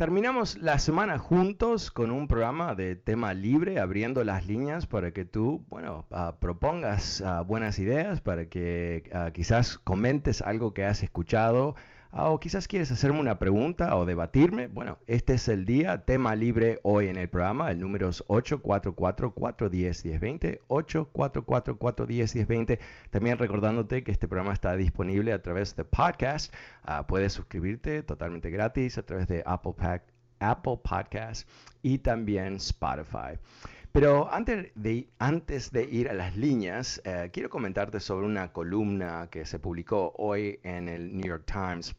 Terminamos la semana juntos con un programa de tema libre, abriendo las líneas para que tú, bueno, uh, propongas uh, buenas ideas, para que uh, quizás comentes algo que has escuchado, o quizás quieres hacerme una pregunta o debatirme. Bueno, este es el día, tema libre hoy en el programa. El número es 844-410-1020, 844-410-1020. También recordándote que este programa está disponible a través de podcast. puedes suscribirte totalmente gratis a través de Apple, Pack, Apple Podcast y también Spotify. Pero antes de, antes de ir a las líneas, eh, quiero comentarte sobre una columna que se publicó hoy en el New York Times,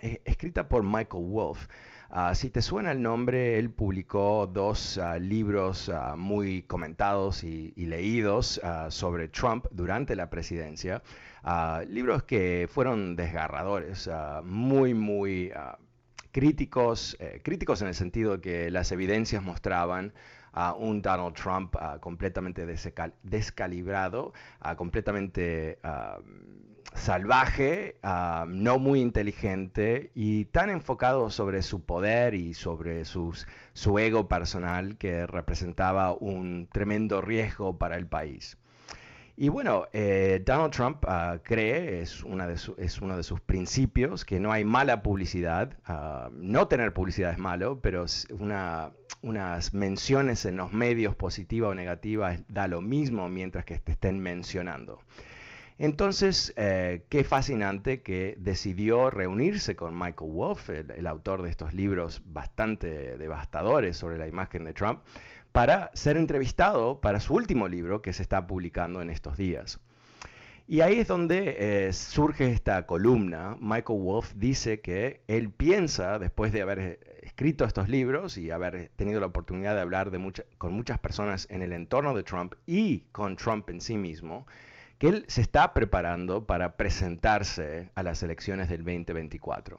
eh, escrita por Michael Wolff. Uh, si te suena el nombre, él publicó dos uh, libros uh, muy comentados y, leídos sobre Trump durante la presidencia. libros que fueron desgarradores, muy, muy críticos, eh, críticos en el sentido que las evidencias mostraban a un Donald Trump uh, completamente descalibrado, uh, completamente salvaje, no muy inteligente y tan enfocado sobre su poder y sobre sus, su ego personal que representaba un tremendo riesgo para el país. Y bueno, eh, Donald Trump uh, cree, es, uno de sus principios, que no hay mala publicidad. Uh, no tener publicidad es malo, pero una, unas menciones en los medios positivas o negativas da lo mismo mientras que te estén mencionando. Entonces, eh, qué fascinante que decidió reunirse con Michael Wolff, el, el, autor de estos libros bastante devastadores sobre la imagen de Trump, para ser entrevistado para su último libro que se está publicando en estos días. Y ahí es donde eh, surge esta columna. Michael Wolff dice que él piensa, después de haber eh, escrito estos libros y haber tenido la oportunidad de hablar con muchas personas en el entorno de Trump y con Trump en sí mismo, que él se está preparando para presentarse a las elecciones del 2024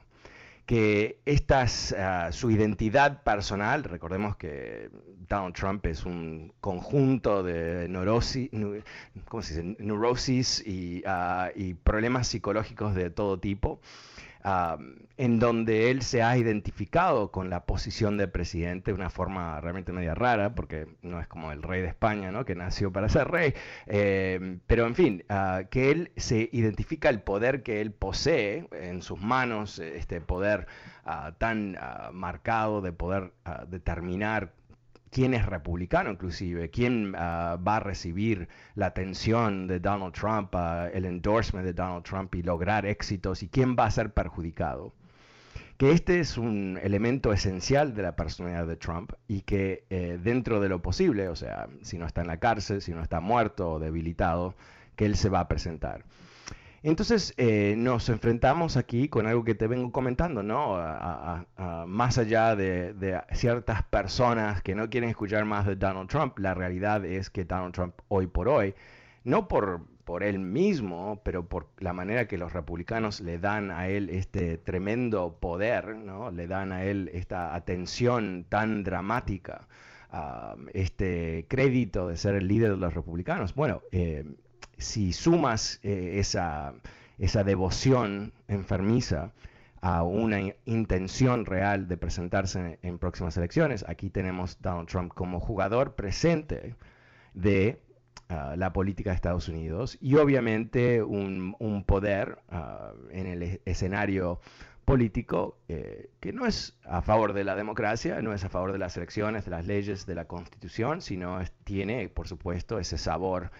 que esta uh, su identidad personal, recordemos que Donald Trump es un conjunto de neurosis, ¿cómo se dice? neurosis y, uh, y problemas psicológicos de todo tipo, en donde él se ha identificado con la posición de presidente de una forma realmente media rara, porque no es como el rey de España, ¿no? que nació para ser rey, eh, pero en fin, uh, que él se identifica el poder que él posee en sus manos, este poder uh, tan uh, marcado de poder determinar quién es republicano inclusive, quién uh, va a recibir la atención de Donald Trump, uh, el endorsement de Donald Trump y lograr éxitos y quién va a ser perjudicado. Que este es un elemento esencial de la personalidad de Trump y que eh, dentro de lo posible, o sea, si no está en la cárcel, si no está muerto o debilitado, que él se va a presentar. Entonces eh, nos enfrentamos aquí con algo que te vengo comentando, ¿no? más allá de, ciertas personas que no quieren escuchar más de Donald Trump, la realidad es que Donald Trump hoy por hoy, no por, por él mismo, pero por la manera que los republicanos le dan a él este tremendo poder, ¿no? Le dan a él esta atención tan dramática este crédito de ser el líder de los republicanos. Bueno, eh, si sumas eh, esa, esa devoción enfermiza a una intención real de presentarse en, próximas elecciones, aquí tenemos Donald Trump como jugador presente de ah, la política de Estados Unidos y obviamente un, un poder ah, en el escenario político eh, que no es a favor de la democracia, no es a favor de las elecciones, de las leyes, de la constitución, sino tiene, por supuesto, ese sabor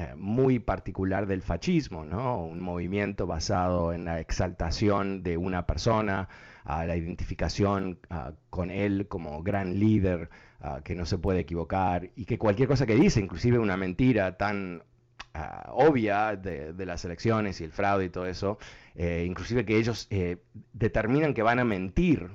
eh, muy particular del fascismo, ¿no? un movimiento basado en la exaltación de una persona, a la identificación con él como gran líder que no se puede equivocar y que cualquier cosa que dice, inclusive una mentira tan Ah, obvia de, las elecciones y el fraude y todo eso, eh, inclusive que ellos eh, determinan que van a mentir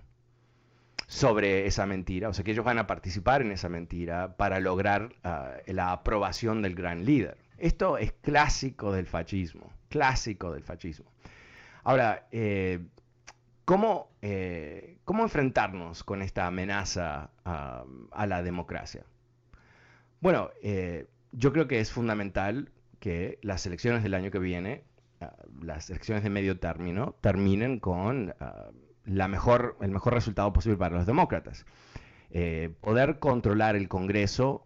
sobre esa mentira, o sea que ellos van a participar en esa mentira para lograr ah, la aprobación del gran líder. Esto es clásico del fascismo, clásico del fascismo. Ahora, eh, ¿cómo, ¿cómo, enfrentarnos con esta amenaza ah, a la democracia? Bueno, yo creo que es fundamental que las elecciones del año que viene, ah, las elecciones de medio término, terminen con mejor, el mejor resultado posible para los demócratas. Eh, poder controlar el Congreso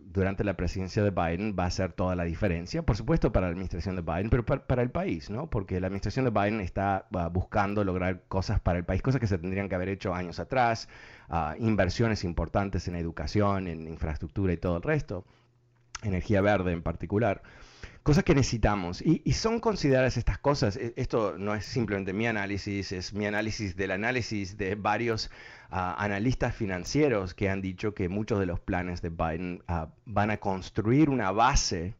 durante la presidencia de Biden va a hacer toda la diferencia, por supuesto para la administración de Biden, pero para, el país, ¿no? Porque la administración de Biden está buscando lograr cosas para el país, cosas que se tendrían que haber hecho años atrás, inversiones importantes en educación, en infraestructura y todo el resto, energía verde en particular cosas que necesitamos. Y, son consideradas estas cosas, e, esto no es simplemente mi análisis, es mi análisis del análisis de varios ah, analistas financieros que han dicho que muchos de los planes de Biden ah, van a construir una base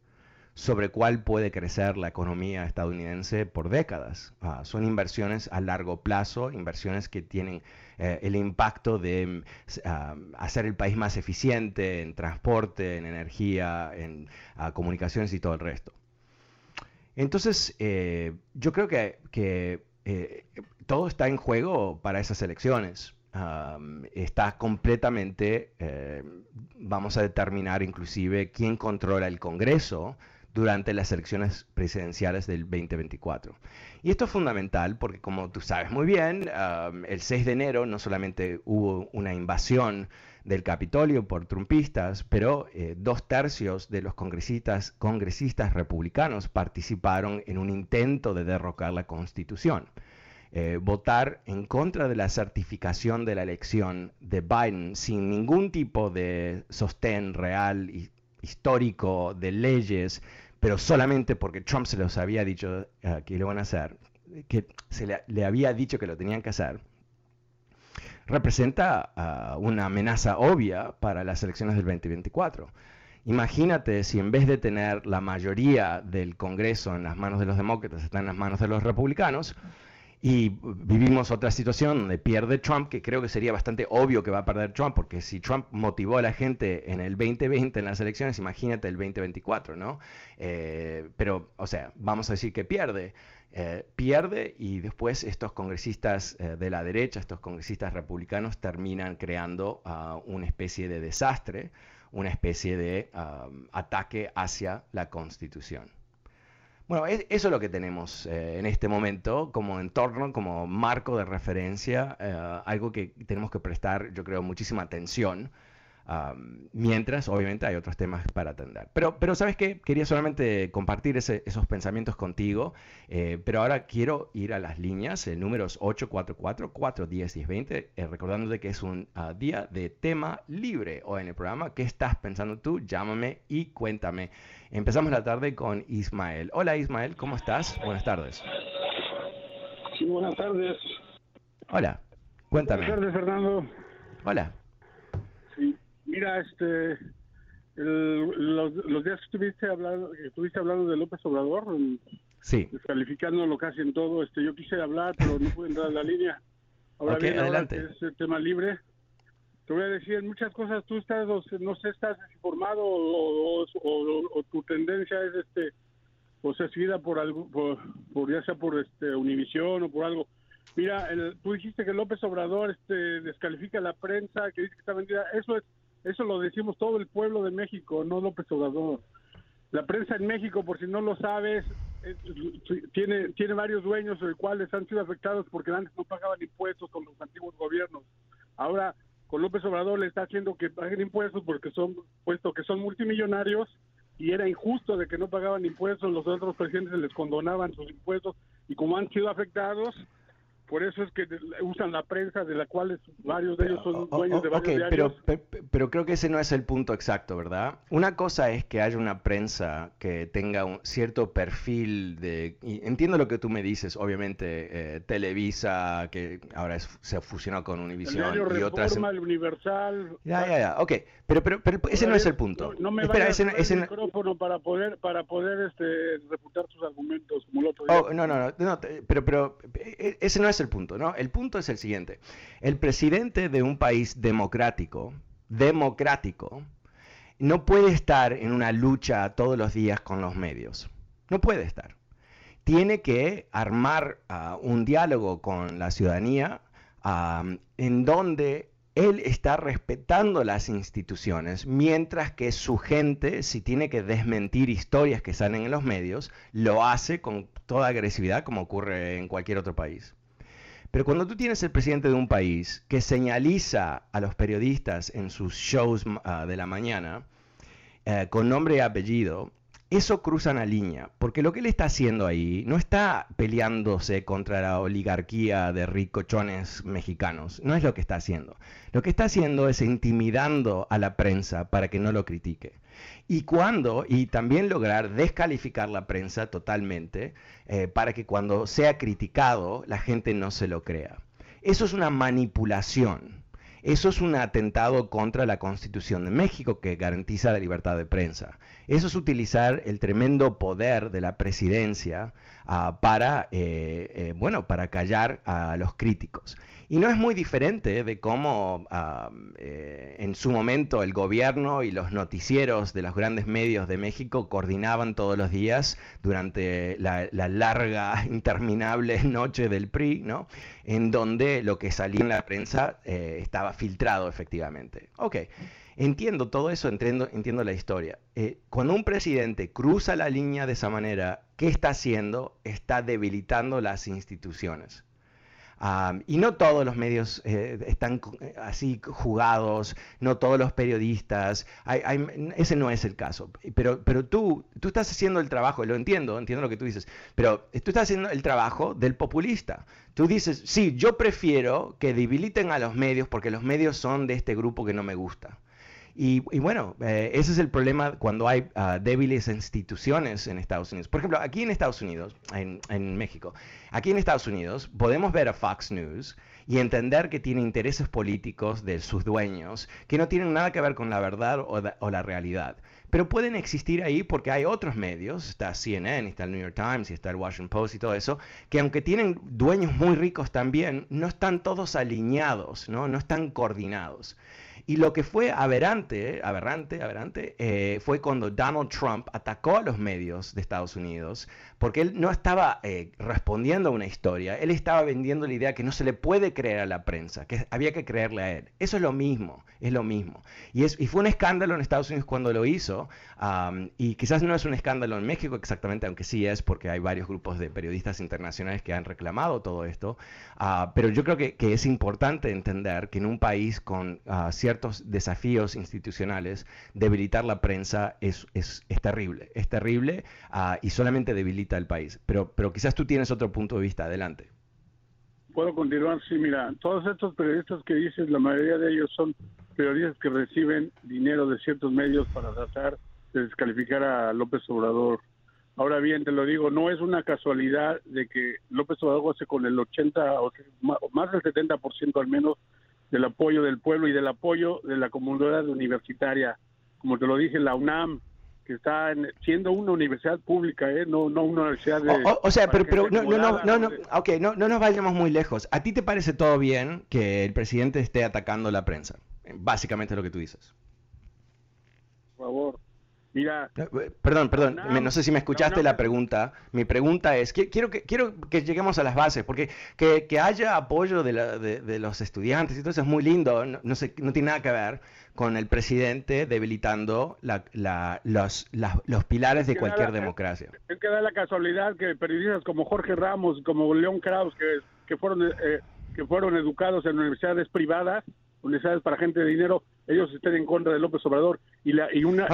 sobre cuál puede crecer la economía estadounidense por décadas. Ah, son inversiones a largo plazo, inversiones que tienen eh, el impacto de hacer el país más eficiente en transporte, en energía, en comunicaciones y todo el resto. Entonces, eh, yo creo que, eh, todo está en juego para esas elecciones. está completamente, vamos a determinar inclusive quién controla el Congreso durante las elecciones presidenciales del 2024. Y esto es fundamental porque, como tú sabes muy bien, el 6 de enero no solamente hubo una invasión del Capitolio por trumpistas, pero eh, dos tercios de los congresistas, congresistas republicanos participaron en un intento de derrocar la Constitución. Eh, votar en contra de la certificación de la elección de Biden sin ningún tipo de sostén real y histórico de leyes, pero solamente porque Trump se los había dicho uh, que lo van a hacer, que se le, había dicho que lo tenían que hacer, representa uh, una amenaza obvia para las elecciones del 2024. Imagínate si en vez de tener la mayoría del Congreso en las manos de los demócratas, está en las manos de los republicanos, y vivimos otra situación donde pierde Trump, que creo que sería bastante obvio que va a perder Trump, porque si Trump motivó a la gente en el 2020 en las elecciones, imagínate el 2024, ¿no? Eh, pero, o sea, vamos a decir que pierde. Eh, pierde y después estos congresistas eh, de la derecha, estos congresistas republicanos terminan creando uh, una especie de desastre, una especie de um, ataque hacia la constitución. Bueno, eso es lo que tenemos eh, en este momento como entorno, como marco de referencia, eh, algo que tenemos que prestar, yo creo, muchísima atención mientras, obviamente, hay otros temas para atender. Pero, pero ¿sabes qué? Quería solamente compartir esos pensamientos contigo, eh, pero ahora quiero ir a las líneas, el número es 844-410-1020, eh, recordándote que es un ah, día de tema libre hoy en el programa. ¿Qué estás pensando tú? Llámame y cuéntame. Empezamos la tarde con Ismael. Hola Ismael, ¿cómo estás? Buenas tardes. Sí, buenas tardes. Hola, cuéntame. Buenas tardes, Fernando. Hola. Mira, este, los, días que estuviste hablando, estuviste hablando de López Obrador, sí. descalificándolo casi en todo, este, yo quise hablar, pero no pude entrar en la línea. Ahora bien, adelante. es el tema libre, te voy a decir muchas cosas, tú estás, no sé, estás desinformado o, tu tendencia es, este, o sea, seguida por algo, por, ya sea por este Univisión o por algo. Mira, tú dijiste que López Obrador este, descalifica la prensa, que dice que está vendida. Eso es, eso lo decimos todo el pueblo de México, no López Obrador. La prensa en México, por si no lo sabes, tiene, tiene varios dueños, los cuales han sido afectados porque antes no pagaban impuestos con los antiguos gobiernos. Ahora, con López Obrador le está haciendo que paguen impuestos porque son, puesto que son multimillonarios y era injusto de que no pagaban impuestos, los otros presidentes les condonaban sus impuestos y como han sido afectados, por eso es que usan la prensa de la cual varios de ellos son dueños de varios diarios. Pero, pero, creo que ese no es el punto exacto, ¿verdad? Una cosa es que haya una prensa que tenga un cierto perfil de... entiendo lo que tú me dices, obviamente, eh, Televisa, que ahora se fusionó con Univision y otras... El Universal... Ya, ya, ya, ok. Pero, pero, pero ese no es el punto. No, me Espera, ese, ese, el micrófono para poder, para poder este, refutar tus argumentos como el otro día. Oh, no, no, no, pero, pero e, ese no es el punto, ¿no? El punto es el siguiente. El presidente de un país democrático, democrático, no puede estar en una lucha todos los días con los medios. No puede estar. Tiene que armar uh, un diálogo con la ciudadanía en donde él está respetando las instituciones, mientras que su gente, si tiene que desmentir historias que salen en los medios, lo hace con toda agresividad como ocurre en cualquier otro país. Pero cuando tú tienes el presidente de un país que señaliza a los periodistas en sus shows uh, de la mañana uh, con nombre y apellido, eso cruza una línea, porque lo que él está haciendo ahí no está peleándose contra la oligarquía de ricochones mexicanos, no es lo que está haciendo. Lo que está haciendo es intimidando a la prensa para que no lo critique y cuando, y también lograr descalificar la prensa totalmente eh, para que cuando sea criticado la gente no se lo crea. Eso es una manipulación. Eso es un atentado contra la Constitución de México que garantiza la libertad de prensa. Eso es utilizar el tremendo poder de la presidencia ah, para, eh, eh, bueno, para callar a los críticos. Y no es muy diferente de cómo eh, en su momento el gobierno y los noticieros de los grandes medios de México coordinaban todos los días durante la, larga, interminable noche del PRI, ¿no? En donde lo que salía en la prensa eh, estaba filtrado efectivamente. Ok. Entiendo todo eso, entiendo, la historia. Eh, cuando un presidente cruza la línea de esa manera, ¿qué está haciendo? Está debilitando las instituciones y no todos los medios eh, están eh, así jugados, no todos los periodistas, ese no es el caso. Pero, pero tú, tú estás haciendo el trabajo, lo entiendo, entiendo lo que tú dices, pero tú estás haciendo el trabajo del populista. Tú dices, sí, yo prefiero que debiliten a los medios porque los medios son de este grupo que no me gusta. Y, bueno, eh, ese es el problema cuando hay ah, débiles instituciones en Estados Unidos. Por ejemplo, aquí en Estados Unidos, en, México, aquí en Estados Unidos podemos ver a Fox News y entender que tiene intereses políticos de sus dueños que no tienen nada que ver con la verdad o, o la realidad pero pueden existir ahí porque hay otros medios, está CNN, está el New York Times, y está el Washington Post y todo eso, que aunque tienen dueños muy ricos también, no están todos alineados, no, no están coordinados. Y lo que fue aberrante, aberrante, aberrante, eh, fue cuando Donald Trump atacó a los medios de Estados Unidos, porque él no estaba eh, respondiendo a una historia, él estaba vendiendo la idea que no se le puede creer a la prensa, que había que creerle a él. Eso es lo mismo, es lo mismo. Y, es, y fue un escándalo en Estados Unidos cuando lo hizo, y quizás no es un escándalo en México exactamente, aunque sí es, porque hay varios grupos de periodistas internacionales que han reclamado todo esto, ah, pero yo creo que, que, es importante entender que en un país con uh, ciertos desafíos institucionales, debilitar la prensa es, es, es terrible, es terrible uh, y solamente debilita el país. Pero, pero quizás tú tienes otro punto de vista, adelante. Puedo continuar, sí, mira, todos estos periodistas que dices, la mayoría de ellos son periodistas que reciben dinero de ciertos medios para tratar de descalificar a López Obrador. Ahora bien, te lo digo, no es una casualidad de que López Obrador hace con el 80 o más del 70% al menos del apoyo del pueblo y del apoyo de la comunidad universitaria. Como te lo dije, la UNAM, que está siendo una universidad pública, ¿eh? no, no una universidad de... O, sea, pero, pero no, no, no, no, no, okay, no, no nos vayamos muy lejos. ¿A ti te parece todo bien que el presidente esté atacando la prensa? Básicamente es lo que tú dices. Por favor. Mira, eh, perdón, perdón, no sé si me escuchaste la pregunta. Mi pregunta es, quiero que, quiero que lleguemos a las bases, porque que, que haya apoyo de, la, de, los estudiantes y todo eso es muy lindo, no, no, sé, no tiene nada que ver con el presidente debilitando la, la, los, los pilares de cualquier democracia. Es que da la casualidad que periodistas como Jorge Ramos, como León Kraus, que, que fueron, eh, que fueron educados en universidades privadas, universidades para gente de dinero, ellos estén en contra de López Obrador y, la, y una,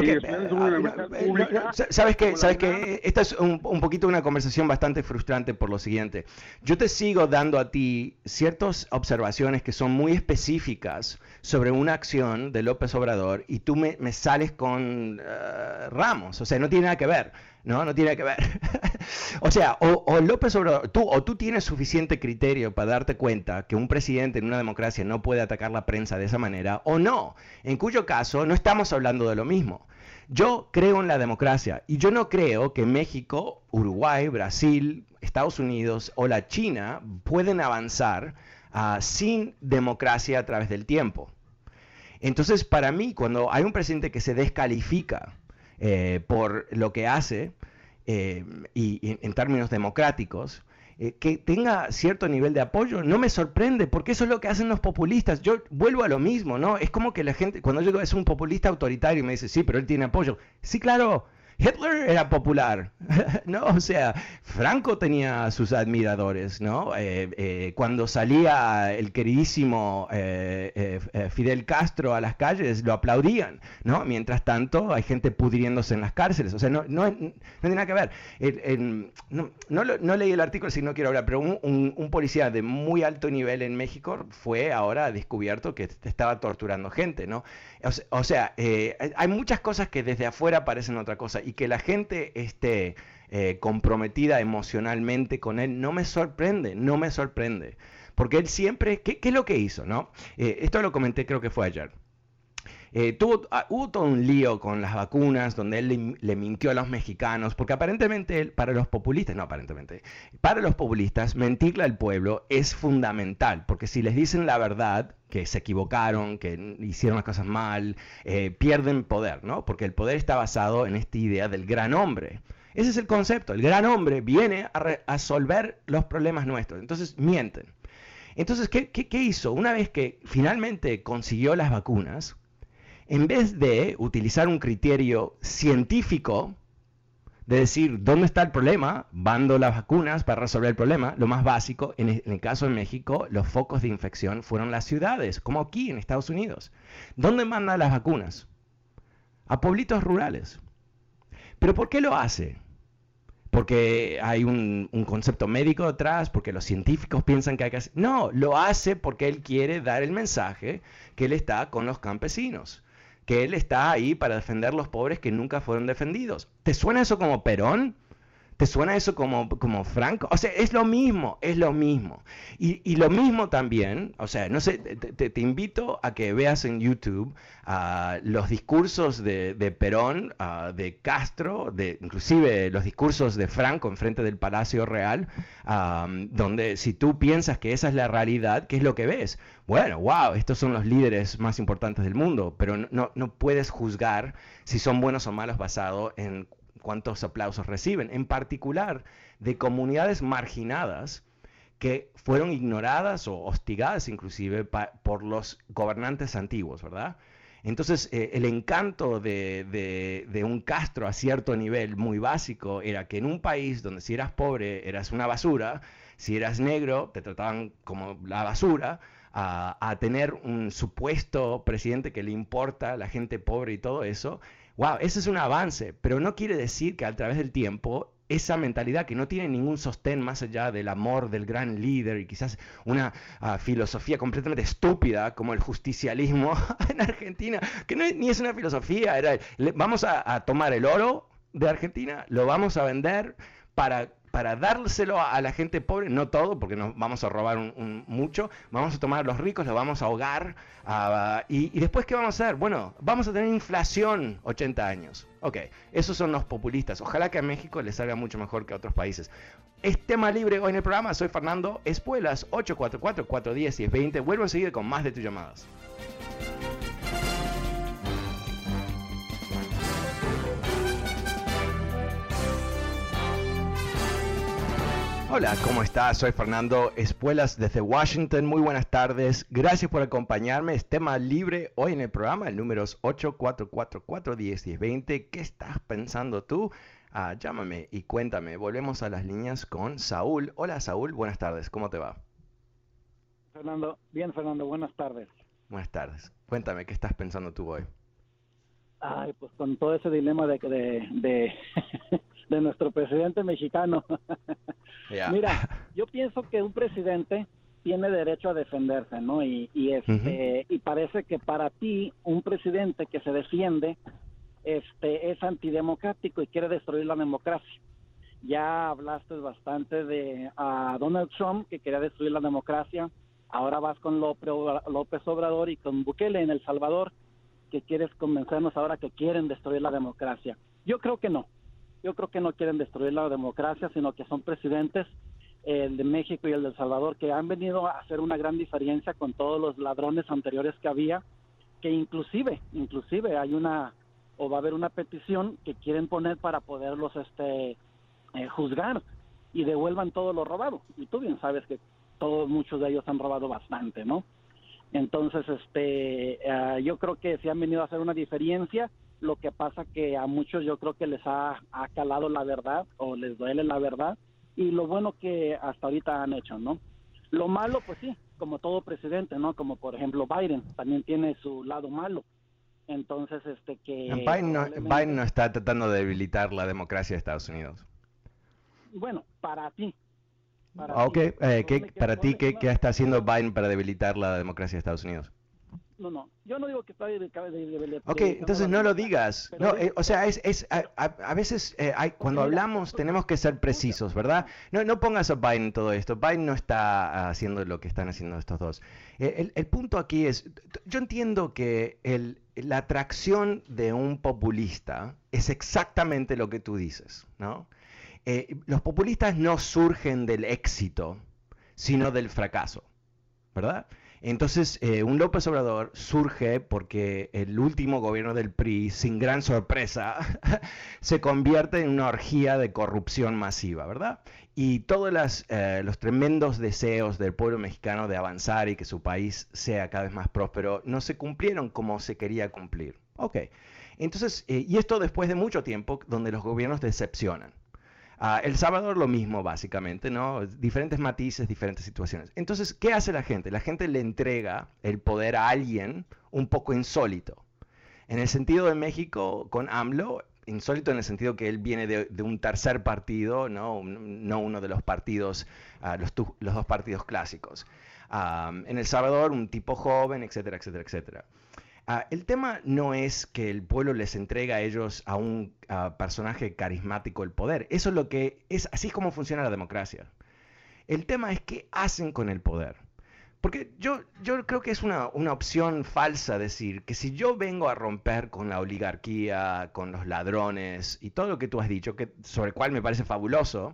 sabes que sabes que esta es un, un, poquito una conversación bastante frustrante por lo siguiente. Yo te sigo dando a ti ciertas observaciones que son muy específicas sobre una acción de López Obrador y tú me, me sales con uh, Ramos o sea no tiene nada que ver no, no tiene que ver. o sea, o, López Obrador, tú, o tú tienes suficiente criterio para darte cuenta que un presidente en una democracia no puede atacar la prensa de esa manera, o no, en cuyo caso no estamos hablando de lo mismo. Yo creo en la democracia y yo no creo que México, Uruguay, Brasil, Estados Unidos o la China pueden avanzar uh, sin democracia a través del tiempo. Entonces, para mí, cuando hay un presidente que se descalifica eh, por lo que hace eh, y, en términos democráticos, eh, que tenga cierto nivel de apoyo, no me sorprende, porque eso es lo que hacen los populistas. Yo vuelvo a lo mismo, ¿no? Es como que la gente, cuando yo digo es un populista autoritario y me dice, sí, pero él tiene apoyo. Sí, claro, Hitler era popular, ¿no? O sea, Franco tenía sus admiradores, ¿no? Eh, eh, cuando salía el queridísimo eh, Fidel Castro a las calles, lo aplaudían, ¿no? Mientras tanto, hay gente pudriéndose en las cárceles. O sea, no, no, tiene nada que ver. no, no, leí el artículo si no quiero hablar, pero un, un, policía de muy alto nivel en México fue ahora descubierto que estaba torturando gente, ¿no? O sea, hay muchas cosas que desde afuera parecen otra cosa y que la gente esté eh, comprometida emocionalmente con él no me sorprende, no me sorprende. Porque él siempre, ¿qué, es lo que hizo? no? Eh, esto lo comenté creo que fue ayer. Eh, tuvo, ah, hubo todo un lío con las vacunas donde él le, mintió a los mexicanos, porque aparentemente para los populistas, no aparentemente, para los populistas mentirle al pueblo es fundamental, porque si les dicen la verdad, que se equivocaron, que hicieron las cosas mal, eh, pierden poder, ¿no? Porque el poder está basado en esta idea del gran hombre. Ese es el concepto, el gran hombre viene a resolver los problemas nuestros, entonces mienten. Entonces, ¿qué, qué hizo? Una vez que finalmente consiguió las vacunas, en vez de utilizar un criterio científico, de decir dónde está el problema, bando las vacunas para resolver el problema, lo más básico, en el, caso de México, los focos de infección fueron las ciudades, como aquí en Estados Unidos. ¿Dónde manda las vacunas? A pueblitos rurales. ¿Pero por qué lo hace? porque hay un, un, concepto médico detrás, porque los científicos piensan que hay que hacer... No, lo hace porque él quiere dar el mensaje que él está con los campesinos que él está ahí para defender los pobres que nunca fueron defendidos. ¿Te suena eso como Perón? ¿Te suena eso como, como Franco? O sea, es lo mismo, es lo mismo. Y, lo mismo también, o sea, no sé, te, invito a que veas en YouTube uh, los discursos de, Perón, uh, de Castro, de, inclusive los discursos de Franco en frente del Palacio Real, um, donde si tú piensas que esa es la realidad, ¿qué es lo que ves? Bueno, wow, estos son los líderes más importantes del mundo, pero no, no puedes juzgar si son buenos o malos basado en cuántos aplausos reciben, en particular de comunidades marginadas que fueron ignoradas o hostigadas inclusive por los gobernantes antiguos, ¿verdad? Entonces, eh, el encanto de, un Castro a cierto nivel muy básico era que en un país donde si eras pobre eras una basura, si eras negro te trataban como la basura, a, a tener un supuesto presidente que le importa la gente pobre y todo eso, wow, ese es un avance, pero no quiere decir que a través del tiempo esa mentalidad que no tiene ningún sostén más allá del amor del gran líder y quizás una ah, filosofía completamente estúpida como el justicialismo en Argentina, que no ni es una filosofía, era, vamos a tomar el oro de Argentina, lo vamos a vender para para dárselo a, la gente pobre, no todo, porque nos vamos a robar mucho, vamos a tomar a los ricos, los vamos a ahogar, y, después, ¿qué vamos a hacer? Bueno, vamos a tener inflación 80 años. Ok, esos son los populistas. Ojalá que a México les salga mucho mejor que a otros países. Es tema libre hoy en el programa, soy Fernando Espuelas, 844-410-1020. Vuelvo a seguir con más de tus llamadas. Hola, ¿cómo estás? Soy Fernando Espuelas desde Washington. Muy buenas tardes. Gracias por acompañarme. Es tema libre hoy en el programa. El número es 8444101020. ¿Qué estás pensando tú? Ah, llámame y cuéntame. Volvemos a las líneas con Saúl. Hola Saúl, buenas tardes. ¿Cómo te va? Fernando, bien Fernando, buenas tardes. Buenas tardes. Cuéntame, ¿qué estás pensando tú hoy? Ay, pues con todo ese dilema de, de, de, de nuestro presidente mexicano. Mira, yo pienso que un presidente tiene derecho a defenderse, ¿no? Y, y este y parece que para ti un presidente que se defiende este es antidemocrático y quiere destruir la democracia. Ya hablaste bastante de a Donald Trump que quería destruir la democracia. Ahora vas con López Obrador y con Bukele en El Salvador que quieres convencernos ahora que quieren destruir la democracia. Yo creo que no. Yo creo que no quieren destruir la democracia, sino que son presidentes, el de México y el de El Salvador, que han venido a hacer una gran diferencia con todos los ladrones anteriores que había, que inclusive, inclusive hay una o va a haber una petición que quieren poner para poderlos este eh, juzgar y devuelvan todo lo robado. Y tú bien sabes que todos muchos de ellos han robado bastante, ¿no? Entonces, este, eh, yo creo que se han venido a hacer una diferencia. Lo que pasa que a muchos yo creo que les ha, calado la verdad o les duele la verdad y lo bueno que hasta ahorita han hecho, ¿no? Lo malo, pues sí, como todo presidente, ¿no? Como por ejemplo Biden, también tiene su lado malo. Entonces, este que... Biden no, Biden no está tratando de debilitar la democracia de Estados Unidos. Bueno, para ti, para ok, eh, ¿qué, para ti, ¿qué, ¿qué, está haciendo Biden para debilitar la democracia de Estados Unidos? No, no, yo no digo que está debilitando. Ok, entonces no lo digas. No, eh, o sea, es, es a, a, veces eh, hay, cuando hablamos tenemos que ser precisos, ¿verdad? No, no pongas a Biden en todo esto. Biden no está haciendo lo que están haciendo estos dos. El, el punto aquí es, yo entiendo que el, la atracción de un populista es exactamente lo que tú dices, ¿no? Eh, los populistas no surgen del éxito, sino del fracaso, ¿verdad? Entonces, eh, un López Obrador surge porque el último gobierno del PRI, sin gran sorpresa, se convierte en una orgía de corrupción masiva, ¿verdad? Y todos eh, los tremendos deseos del pueblo mexicano de avanzar y que su país sea cada vez más próspero no se cumplieron como se quería cumplir. Ok, entonces, y esto después de mucho tiempo donde los gobiernos decepcionan. Ah, el Salvador lo mismo, básicamente, ¿no? Diferentes matices, diferentes situaciones. Entonces, ¿qué hace la gente? La gente le entrega el poder a alguien un poco insólito. En el sentido de México, con AMLO, insólito en el sentido que él viene de, un tercer partido, no, no uno de los partidos, ah, los, dos partidos clásicos. Ah, en El Salvador, un tipo joven, etcétera, etcétera, etcétera. Ah, el tema no es que el pueblo les entrega a ellos a un personaje carismático el poder. Eso es lo que es, así es como funciona la democracia. El tema es qué hacen con el poder. Porque yo, yo creo que es una, opción falsa decir que si yo vengo a romper con la oligarquía, con los ladrones y todo lo que tú has dicho, que, sobre el cual me parece fabuloso,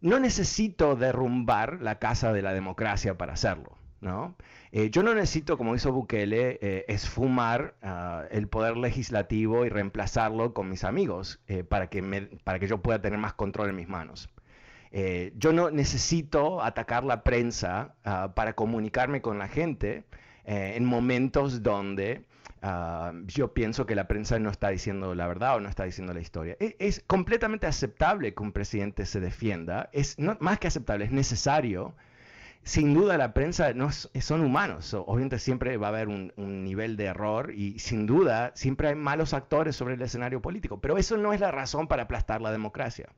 no necesito derrumbar la casa de la democracia para hacerlo. ¿No? Eh, yo no necesito, como hizo Bukele, eh, esfumar ah, el poder legislativo y reemplazarlo con mis amigos eh, para, que para que yo pueda tener más control en mis manos. yo no necesito atacar la prensa ah, para comunicarme con la gente en momentos donde ah, yo pienso que la prensa no está diciendo la verdad o no está diciendo la historia. E, es, completamente aceptable que un presidente se defienda, es no, más que aceptable, es necesario sin duda la prensa no son humanos, obviamente siempre va a haber un, nivel de error y sin duda siempre hay malos actores sobre el escenario político, pero eso no es la razón para aplastar la democracia.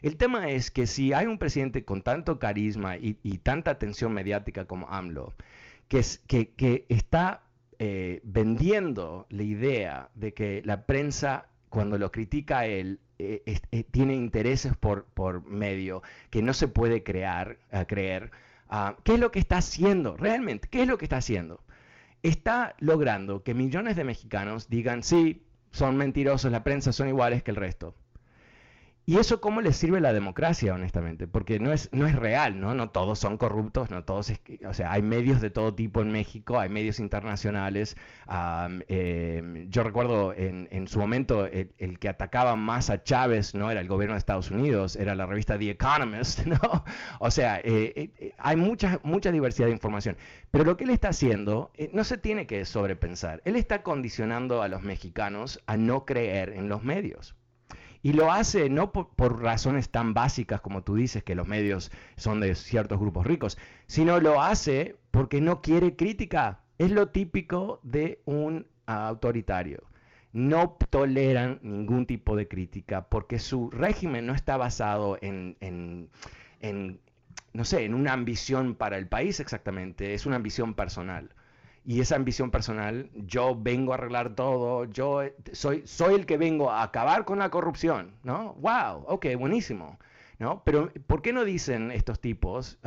El tema es que si hay un presidente con tanto carisma y, tanta atención mediática como AMLO, que, es, que, está eh, vendiendo la idea de que la prensa cuando lo critica a él eh, eh, tiene intereses por, por medio que no se puede crear, creer. Ah, ¿Qué es lo que está haciendo realmente? ¿Qué es lo que está haciendo? Está logrando que millones de mexicanos digan, sí, son mentirosos, la prensa son iguales que el resto. ¿Y eso cómo le sirve a la democracia, honestamente? Porque no es, no es real, ¿no? No todos son corruptos, no todos... o sea, hay medios de todo tipo en México, hay medios internacionales. Eh, yo recuerdo en, en su momento el, que atacaba más a Chávez, ¿no? Era el gobierno de Estados Unidos, era la revista The Economist, ¿no? O sea, eh, eh, hay mucha, mucha diversidad de información. Pero lo que él está haciendo no se tiene que sobrepensar. Él está condicionando a los mexicanos a no creer en los medios. Y lo hace no por, razones tan básicas como tú dices, que los medios son de ciertos grupos ricos, sino lo hace porque no quiere crítica. Es lo típico de un autoritario. No toleran ningún tipo de crítica porque su régimen no está basado en, no sé, en una ambición para el país exactamente, es una ambición personal y esa ambición personal, yo vengo a arreglar todo, yo soy, soy el que vengo a acabar con la corrupción, ¿no? ¡Wow! Ok, buenísimo. ¿No? Pero ¿por qué no dicen estos tipos,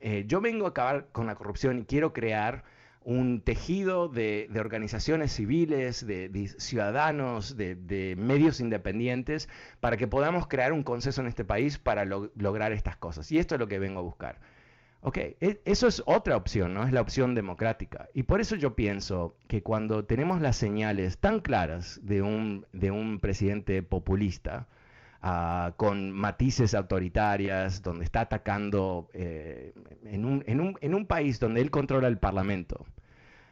eh, yo vengo a acabar con la corrupción y quiero crear un tejido de, organizaciones civiles, de, ciudadanos, de, medios independientes, para que podamos crear un consenso en este país para lograr estas cosas. Y esto es lo que vengo a buscar. Ok, e, eso es otra opción, ¿no? Es la opción democrática. Y por eso yo pienso que cuando tenemos las señales tan claras de un, de un presidente populista, ah, con matices autoritarias, donde está atacando eh, en, un, en, un, en, un, país donde él controla el Parlamento,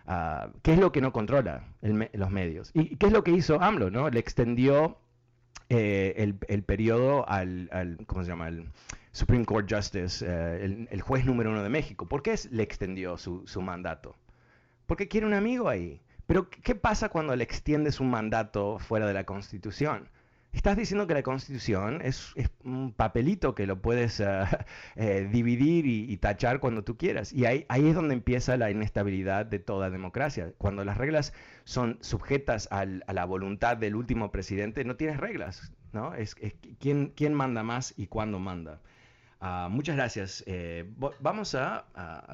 uh, ¿qué es lo que no controla los medios? ¿Y qué es lo que hizo AMLO? ¿no? Le extendió eh, el, el, periodo al, al, ¿cómo se llama? El, Supreme Court Justice, eh, el, juez número uno de México. ¿Por qué le extendió su, mandato? Porque quiere un amigo ahí. Pero ¿qué pasa cuando le extiendes un mandato fuera de la Constitución? Estás diciendo que la Constitución es, un papelito que lo puedes eh, dividir y, tachar cuando tú quieras. Y ahí, es donde empieza la inestabilidad de toda democracia. Cuando las reglas son sujetas a la voluntad del último presidente, no tienes reglas. ¿no? Es, quién manda más y cuándo manda. Ah, muchas gracias. Eh, vamos a,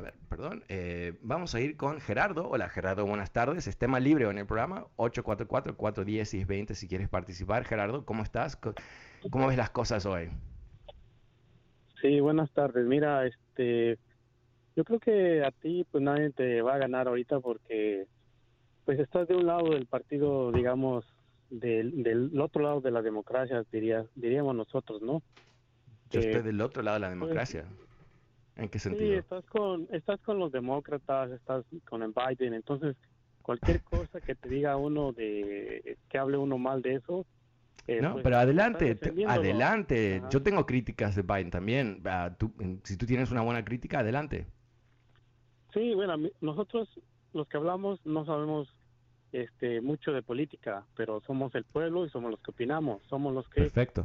ver, perdón, eh, vamos a ir con Gerardo. Hola Gerardo, buenas tardes. Es tema libre en el programa 844-410-620 si quieres participar. Gerardo, ¿cómo estás? ¿Cómo ves las cosas hoy? Sí, buenas tardes. Mira, este, yo creo que a ti pues nadie te va a ganar ahorita porque pues estás de un lado del partido, digamos, del, del otro lado de la democracia, diría, diríamos nosotros, ¿no? Yo estoy del otro lado de la pues, democracia. ¿En qué sentido? Sí, estás con, estás con los demócratas, estás con el Biden, entonces cualquier cosa que te diga uno de que hable uno mal de eso. Eh, no, pues, pero adelante, adelante. Yo tengo críticas de Biden también. si tú tienes una buena crítica, adelante. Sí, bueno, nosotros los que hablamos no sabemos este mucho de política, pero somos el pueblo y somos los que opinamos, somos los que Perfecto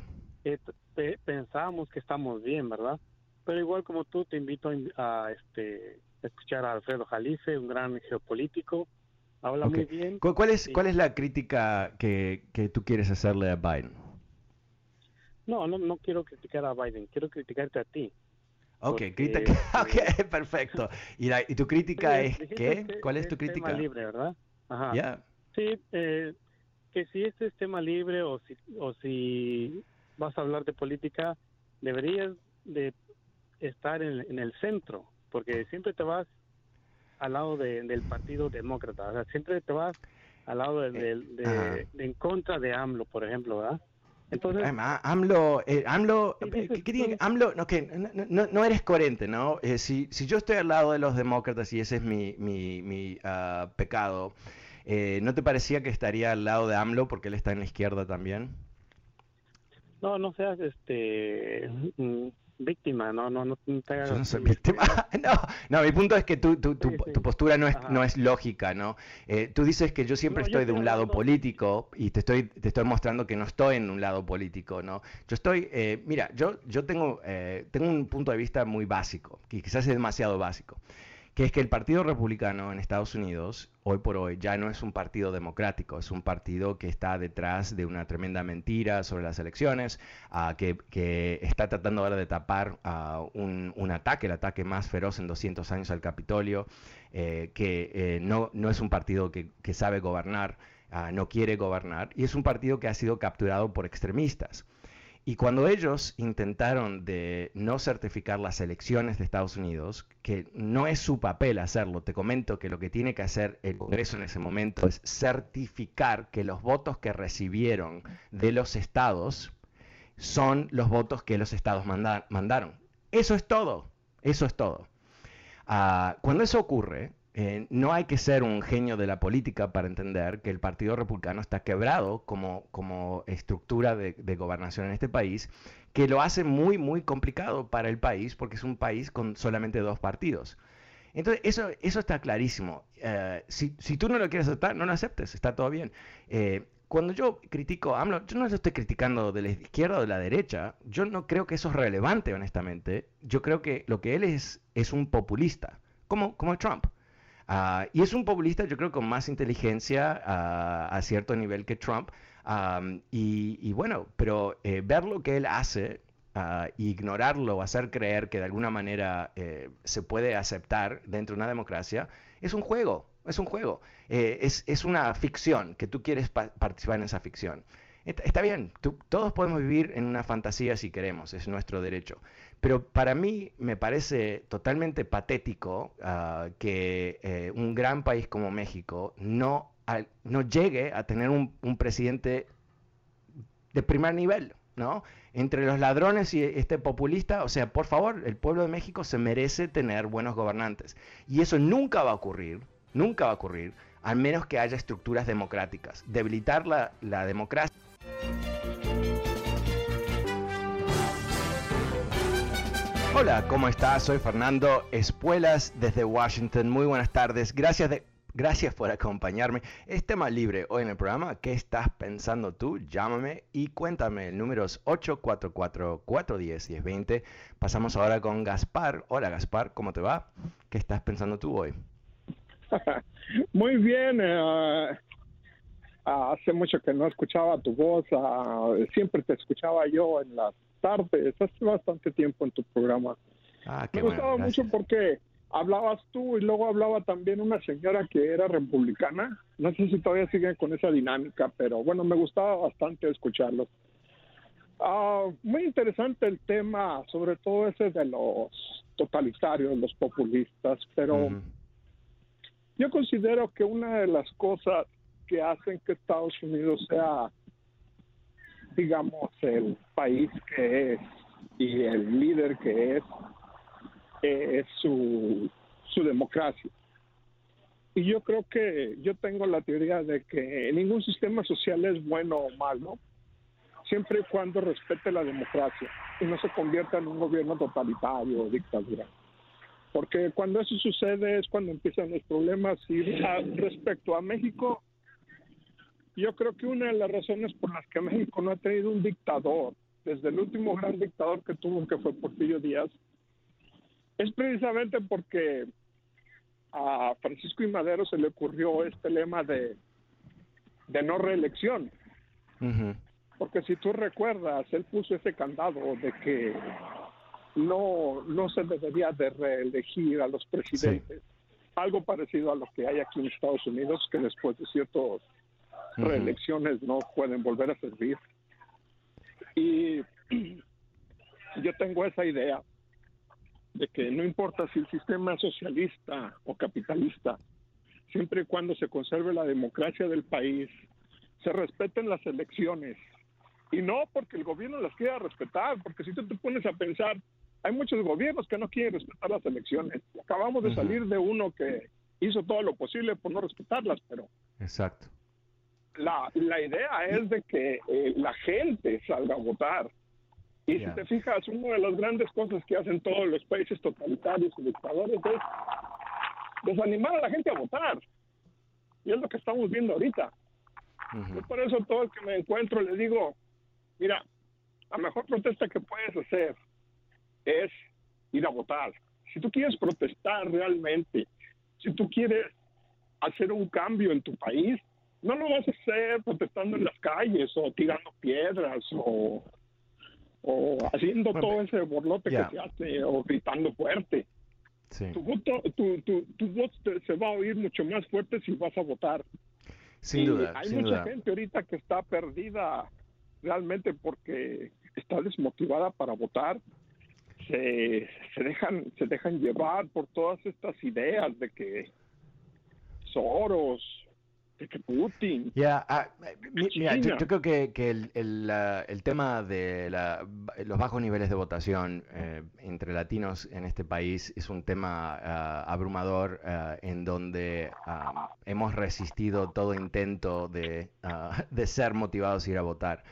pensamos que estamos bien, ¿verdad? Pero igual como tú, te invito a, este, escuchar a Alfredo Jalife, un gran geopolítico. Habla muy bien. ¿Cuál es, ¿Cuál es la crítica que, tú quieres hacerle a Biden? No, no, no quiero criticar a Biden, quiero criticarte a ti. Ok, crítica, okay perfecto. ¿Y, la, y tu crítica es qué? ¿Cuál es tu crítica? Tema libre, ¿verdad? Ajá. Sí, eh, que si este es tema libre o si, o si vas a hablar de política, deberías de estar en, el centro, porque siempre te vas al lado del Partido Demócrata, o sea, siempre te vas al lado de, de, en contra de AMLO, por ejemplo, ¿verdad? Entonces, AMLO, eh, AMLO, eh, AMLO no, que no, no, eres coherente, ¿no? Eh, si, si yo estoy al lado de los demócratas y ese es mi, mi, mi uh, pecado, ¿no te parecía que estaría al lado de AMLO porque él está en la izquierda también? No, no seas este mm, víctima, no, no, no te hagas... Yo no soy víctima. no, no, mi punto es que tu, tu, tu, postura no es, no es lógica, ¿no? Eh, tú dices que yo siempre estoy de un lado político y te estoy, te estoy mostrando que no estoy en un lado político, ¿no? Yo estoy, eh, mira, yo, yo tengo, eh, tengo un punto de vista muy básico, que quizás es demasiado básico que es que el Partido Republicano en Estados Unidos, hoy por hoy, ya no es un partido democrático, es un partido que está detrás de una tremenda mentira sobre las elecciones, uh, que, que, está tratando ahora de tapar uh, un, un, ataque, el ataque más feroz en 200 años al Capitolio, eh, que eh, no, no es un partido que, que sabe gobernar, uh, no quiere gobernar, y es un partido que ha sido capturado por extremistas. Y cuando ellos intentaron de no certificar las elecciones de Estados Unidos, que no es su papel hacerlo, te comento que lo que tiene que hacer el Congreso en ese momento es certificar que los votos que recibieron de los estados son los votos que los estados mandaron. Eso es todo, eso es todo. Ah, cuando eso ocurre, eh, no hay que ser un genio de la política para entender que el Partido Republicano está quebrado como, como estructura de, gobernación en este país, que lo hace muy, muy complicado para el país porque es un país con solamente dos partidos. Entonces, eso, eso está clarísimo. Eh, si, tú no lo quieres aceptar, no lo aceptes, está todo bien. Eh, cuando yo critico a AMLO, yo no lo estoy criticando de la izquierda o de la derecha, yo no creo que eso es relevante, honestamente. Yo creo que lo que él es es un populista, como, como Trump. Ah, y es un populista, yo creo, con más inteligencia ah, a cierto nivel que Trump. y, bueno, pero eh, ver lo que él hace, uh, ignorarlo, hacer creer que de alguna manera eh, se puede aceptar dentro de una democracia, es un juego, es un juego. Eh, es, es, una ficción, que tú quieres participar en esa ficción. Está, bien, todos podemos vivir en una fantasía si queremos, es nuestro derecho. Pero para mí me parece totalmente patético ah, que eh, un gran país como México no, no llegue a tener un, presidente de primer nivel, ¿no? Entre los ladrones y este populista, o sea, por favor, el pueblo de México se merece tener buenos gobernantes. Y eso nunca va a ocurrir, nunca va a ocurrir, al menos que haya estructuras democráticas. Debilitar la democracia. Hola, ¿cómo estás? Soy Fernando Espuelas desde Washington. Muy buenas tardes. Gracias, de, gracias por acompañarme. Es tema libre hoy en el programa. ¿Qué estás pensando tú? Llámame y cuéntame. El número es 844-410-1020. Pasamos ahora con Gaspar. Hola Gaspar, ¿cómo te va? ¿Qué estás pensando tú hoy? Muy bien. Eh, hace mucho que no escuchaba tu voz. Ah, siempre te escuchaba yo en las tarde, hace bastante tiempo en tu programa. Ah, Me gustaba mucho porque hablabas tú y luego hablaba también una señora que era republicana. No sé si todavía siguen con esa dinámica, pero bueno, me gustaba bastante escucharlo. Ah, muy interesante el tema, sobre todo ese de los totalitarios, los populistas, pero yo considero que una de las cosas que hacen que Estados Unidos sea digamos, el país que es y el líder que es, es su, su democracia. Y yo creo que yo tengo la teoría de que ningún sistema social es bueno o malo, siempre y cuando respete la democracia y no se convierta en un gobierno totalitario o dictadura. Porque cuando eso sucede es cuando empiezan los problemas. Y respecto a México, yo creo que una de las razones por las que México no ha tenido un dictador, desde el último gran dictador que tuvo, que fue Porfirio Díaz, es precisamente porque a Francisco y Madero se le ocurrió este lema de, de no reelección. Porque si tú recuerdas, él puso ese candado de que no, no se debería de reelegir a los presidentes. Algo parecido a lo que hay aquí en Estados Unidos, que después de ciertos reelecciones no pueden volver a servir. Y yo tengo esa idea de que no importa si el sistema es socialista o capitalista, siempre y cuando se conserve la democracia del país, se respeten las elecciones. Y no porque el gobierno las quiera respetar, porque si tú te pones a pensar, hay muchos gobiernos que no quieren respetar las elecciones. Acabamos de salir de uno que hizo todo lo posible por no respetarlas, pero Exacto la, la idea es de que eh, la gente salga a votar. Y si te fijas, una de las grandes cosas que hacen todos los países totalitarios y dictadores es desanimar a la gente a votar. Y es lo que estamos viendo ahorita. por eso todo el que me encuentro le digo, mira, la mejor protesta que puedes hacer es ir a votar. Si tú quieres protestar realmente, si tú quieres hacer un cambio en tu país, no lo vas a hacer protestando en las calles o tirando piedras o, haciendo todo ese borlote que se hace o gritando fuerte. Tu, voto, tu, tu, voto se va a oír mucho más fuerte si vas a votar. Sin duda. Hay mucha gente ahorita que está perdida realmente porque está desmotivada para votar. Se, se dejan se dejan llevar por todas estas ideas de que Soros, Putin. Ya, ah, yo, creo que, el, el, tema de los bajos niveles de votación eh, entre latinos en este país es un tema ah, abrumador ah, en donde hemos resistido todo intento de, de ser motivados a ir a votar.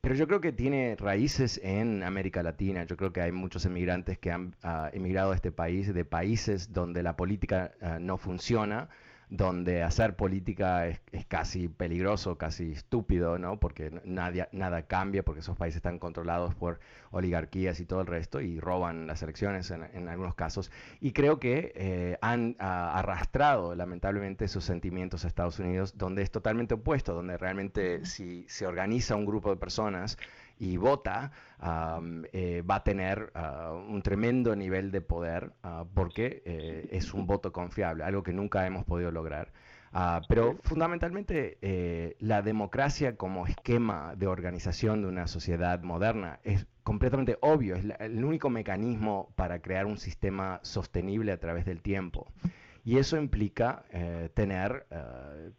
pero yo creo que tiene raíces en América Latina. Yo creo que hay muchos emigrantes que han emigrado a este país de países donde la política no funciona donde hacer política es, casi peligroso, casi estúpido, ¿no? Porque nadie, nada cambia, porque esos países están controlados por oligarquías y todo el resto, y roban las elecciones en, algunos casos. Y creo que eh, han arrastrado, lamentablemente, sus sentimientos a Estados Unidos, donde es totalmente opuesto, donde realmente si se organiza un grupo de personas, y vota, eh, va a tener ah, un tremendo nivel de poder ah, porque eh, es un voto confiable, algo que nunca hemos podido lograr. Ah, pero fundamentalmente eh, la democracia como esquema de organización de una sociedad moderna es completamente obvio, es el único mecanismo para crear un sistema sostenible a través del tiempo. Y eso implica tener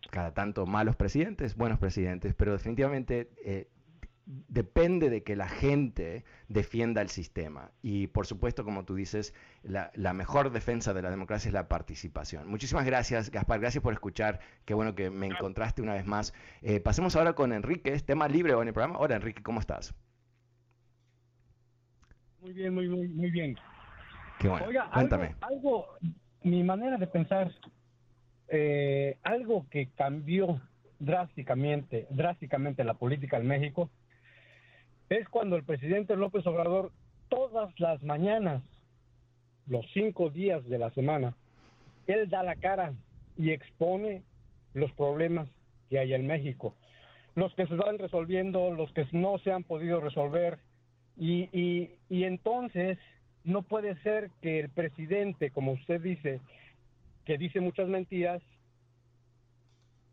cada tanto malos presidentes, buenos presidentes, pero definitivamente depende de que la gente defienda el sistema. Y por supuesto, como tú dices, la, mejor defensa de la democracia es la participación. Muchísimas gracias, Gaspar. Gracias por escuchar. Qué bueno que me encontraste una vez más. Eh, pasemos ahora con Enrique, tema libre en el programa. Hola, Enrique, ¿cómo estás? Muy bien, muy, muy, muy bien. Qué bueno. Cuéntame. Algo, mi manera de pensar, eh, algo que cambió drásticamente, drásticamente la política en México es cuando el presidente López Obrador todas las mañanas, los cinco días de la semana, él da la cara y expone los problemas que hay en México, los que se van resolviendo, los que no se han podido resolver, y, y, y entonces no puede ser que el presidente, como usted dice, que dice muchas mentiras,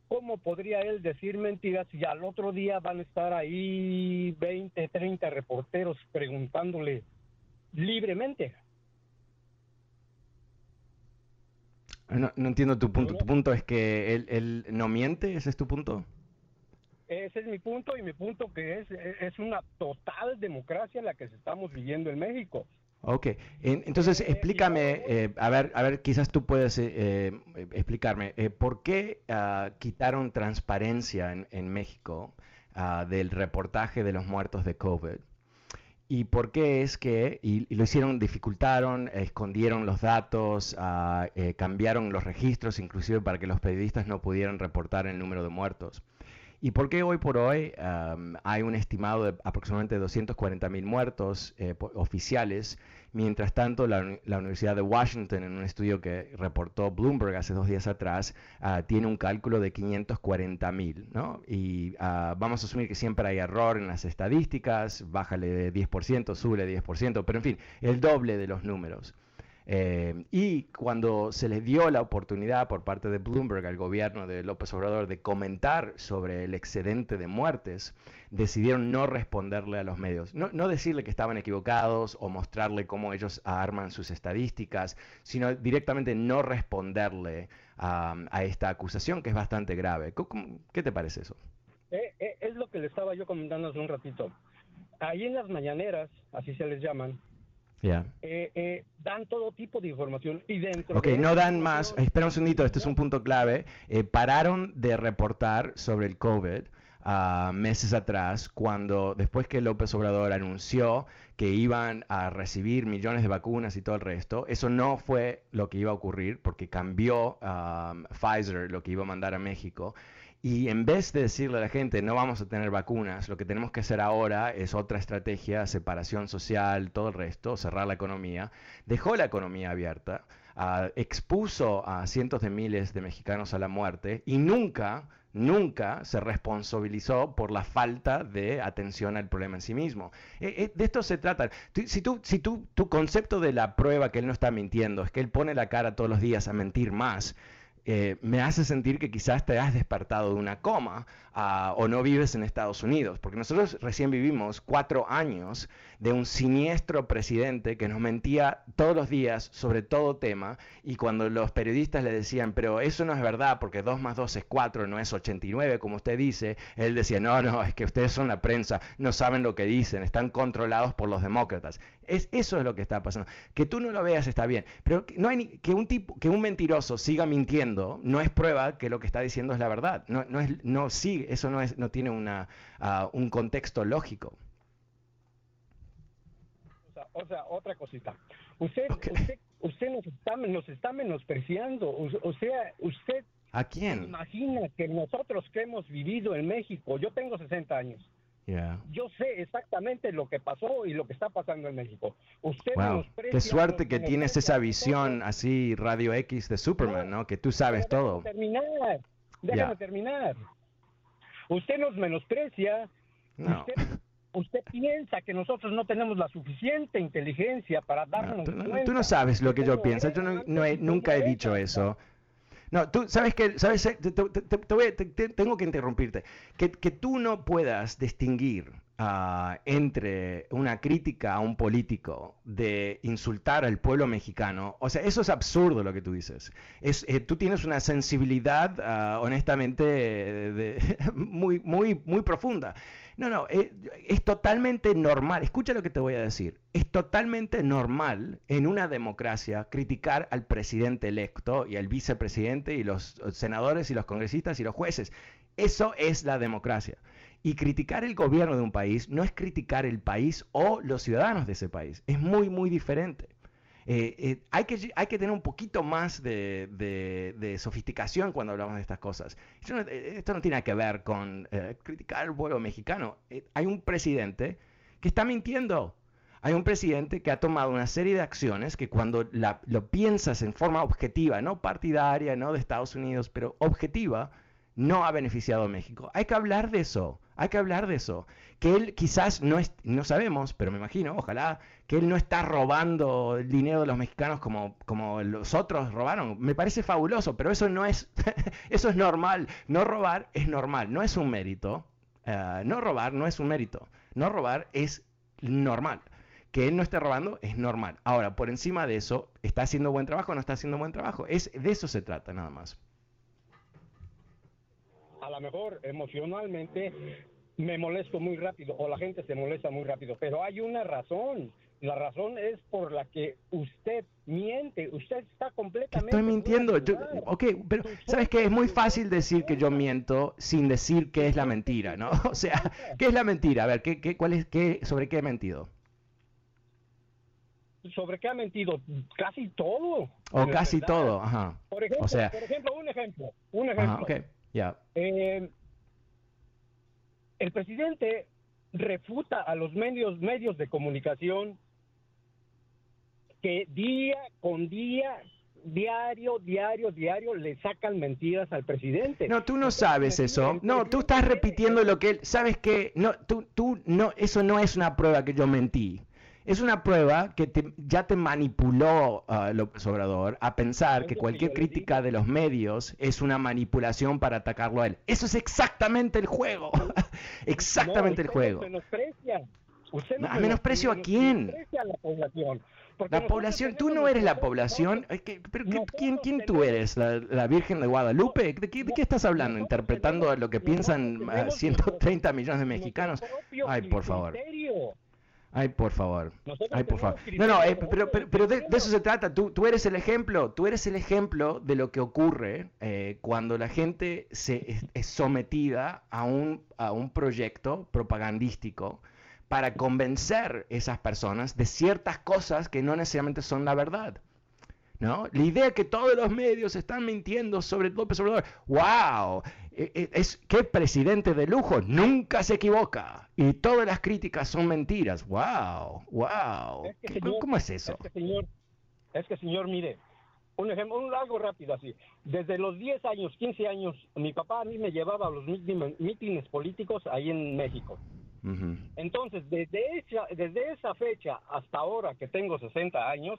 ¿cómo podría él decir mentiras si al otro día van a estar ahí 20, 30 reporteros preguntándole libremente? No, entiendo tu punto. ¿Tu punto es que él, no miente? ¿Ese es tu punto? Ese es mi punto y mi punto que es, es una total democracia la que estamos viviendo en México. Ok, entonces explícame, eh, a ver, a ver, quizás tú puedes eh, eh, explicarme, ¿por qué ah, quitaron transparencia en, México ah, del reportaje de los muertos de COVID? ¿Y por qué es que, y, lo hicieron, dificultaron, escondieron los datos, ah, cambiaron los registros, inclusive para que los periodistas no pudieran reportar el número de muertos? ¿Y por qué hoy por hoy hay un estimado de aproximadamente 240 mil muertos eh, oficiales? Mientras tanto, la, Universidad de Washington, en un estudio que reportó Bloomberg hace dos días atrás, ah, tiene un cálculo de 540 mil. ¿no? Y ah, vamos a asumir que siempre hay error en las estadísticas, bájale de 10%, sube de 10%, pero en fin, el doble de los números. Eh, y cuando se les dio la oportunidad por parte de Bloomberg al gobierno de López Obrador de comentar sobre el excedente de muertes, decidieron no responderle a los medios. No, decirle que estaban equivocados o mostrarle cómo ellos arman sus estadísticas, sino directamente no responderle a, esta acusación que es bastante grave. ¿Qué te parece eso? Eh, eh, es lo que le estaba yo comentando hace un ratito. Ahí en las mañaneras, así se les llaman, eh, eh, dan todo tipo de información y dentro. Ok, no dan más. Espera un segundito, este es un punto clave. Eh, pararon de reportar sobre el COVID uh, meses atrás, cuando después que López Obrador anunció que iban a recibir millones de vacunas y todo el resto, eso no fue lo que iba a ocurrir porque cambió um, Pfizer lo que iba a mandar a México. Y en vez de decirle a la gente, no vamos a tener vacunas, lo que tenemos que hacer ahora es otra estrategia, separación social, todo el resto, cerrar la economía, dejó la economía abierta, ah, expuso a cientos de miles de mexicanos a la muerte y nunca, nunca se responsabilizó por la falta de atención al problema en sí mismo. Eh, eh, de esto se trata. Si, tú, si tú, tu concepto de la prueba que él no está mintiendo es que él pone la cara todos los días a mentir más, eh, me hace sentir que quizás te has despertado de una coma ah, o no vives en Estados Unidos, porque nosotros recién vivimos cuatro años de un siniestro presidente que nos mentía todos los días sobre todo tema y cuando los periodistas le decían, pero eso no es verdad porque 2 más 2 es 4, no es 89 como usted dice, él decía, no, no, es que ustedes son la prensa, no saben lo que dicen, están controlados por los demócratas. Es, eso es lo que está pasando. Que tú no lo veas está bien, pero no hay que un tipo, que un mentiroso siga mintiendo no es prueba que lo que está diciendo es la verdad. No, no es, no sí, eso no es, no tiene una, uh, un contexto lógico. O sea, otra cosita. Usted, usted, usted nos está, nos está menospreciando. O, sea, usted ¿A quién? Imagina que nosotros que hemos vivido en México, yo tengo 60 años. Yo sé exactamente lo que pasó y lo que está pasando en México. Usted wow. Qué suerte que tienes esa visión así Radio X de Superman, ¿no? Que tú sabes todo. Terminar. Déjame terminar. Usted nos menosprecia. No. Usted, piensa que nosotros no tenemos la suficiente inteligencia para darnos tú, cuenta. Tú no sabes lo que yo pienso. Yo no, he, nunca he dicho eso. No, tú sabes que, sabes, te, tengo que interrumpirte, que, que, tú no puedas distinguir uh, entre una crítica a un político de insultar al pueblo mexicano, o sea, eso es absurdo lo que tú dices. Es, eh, tú tienes una sensibilidad, uh, honestamente, de, muy, muy, muy profunda. No, no, eh, es totalmente normal. Escucha lo que te voy a decir. Es totalmente normal en una democracia criticar al presidente electo y al vicepresidente y los senadores y los congresistas y los jueces. Eso es la democracia. Y criticar el gobierno de un país no es criticar el país o los ciudadanos de ese país. Es muy, muy diferente. Eh, eh, hay, que, hay que tener un poquito más de, sofisticación cuando hablamos de estas cosas. Esto no, eh, tiene que ver con criticar el pueblo mexicano. hay un presidente que está mintiendo. Hay un presidente que ha tomado una serie de acciones que cuando lo piensas en forma objetiva, no partidaria, no de Estados Unidos, pero objetiva, no ha beneficiado a México. Hay que hablar de eso. Hay que hablar de eso. Que él quizás no es, no sabemos, pero me imagino, ojalá, que él no está robando el dinero de los mexicanos como, como los otros robaron. Me parece fabuloso, pero eso no es, eso es normal. No robar es normal, no es un mérito. Eh, no robar no es un mérito. No robar es normal. Que él no esté robando es normal. Ahora, por encima de eso, ¿está haciendo buen trabajo o no está haciendo buen trabajo? Es, de eso se trata nada más a lo mejor emocionalmente me molesto muy rápido o la gente se molesta muy rápido, pero hay una razón. La razón es por la que usted miente, usted está completamente... Estoy mintiendo, ok, pero ¿sabes qué? Es muy fácil decir que yo miento sin decir qué es la mentira, ¿no? O sea, ¿qué es la mentira? A ver, ¿qué, qué, cuál es, qué, ¿sobre qué he mentido? ¿Sobre qué ha mentido? Casi todo. O casi todo, ajá. Por ejemplo, o sea, por ejemplo un ejemplo, un ejemplo. Ajá, okay. Eh, el presidente refuta a los medios, medios de comunicación que día con día, diario, diario, diario, le sacan mentiras al presidente. No, tú no sabes eso. No, tú estás repitiendo lo que él. ¿Sabes que No, tú, tú, no, eso no es una prueba que yo mentí es una prueba que ya te manipuló uh, López Obrador a pensar que cualquier crítica de los medios es una manipulación para atacarlo a él. Eso es exactamente el juego. exactamente el juego. Menosprecia. ¿A menosprecio a quién? A la población. La población, tú no eres la población. pero ¿quién, quién tú eres? ¿La, Virgen de Guadalupe? ¿De qué, estás hablando? ¿Interpretando lo que piensan 130 millones de mexicanos? Ay, por favor. Ay, por favor. Ay, por favor. No, no, eh, pero, pero, de, eso se trata. Tú, tú eres el ejemplo. Tú eres el ejemplo de lo que ocurre eh, cuando la gente se es, sometida a un, a un proyecto propagandístico para convencer a esas personas de ciertas cosas que no necesariamente son la verdad. ¿No? La idea que todos los medios están mintiendo sobre López Obrador. ¡Wow! Es qué presidente de lujo, nunca se equivoca y todas las críticas son mentiras. Wow, wow. ¿Cómo es eso? Es que señor, es que señor, mire, un ejemplo, un algo rápido así. Desde los 10 años, 15 años, mi papá a mí me llevaba a los mítines políticos ahí en México. Entonces, desde esa, desde esa fecha hasta ahora que tengo 60 años,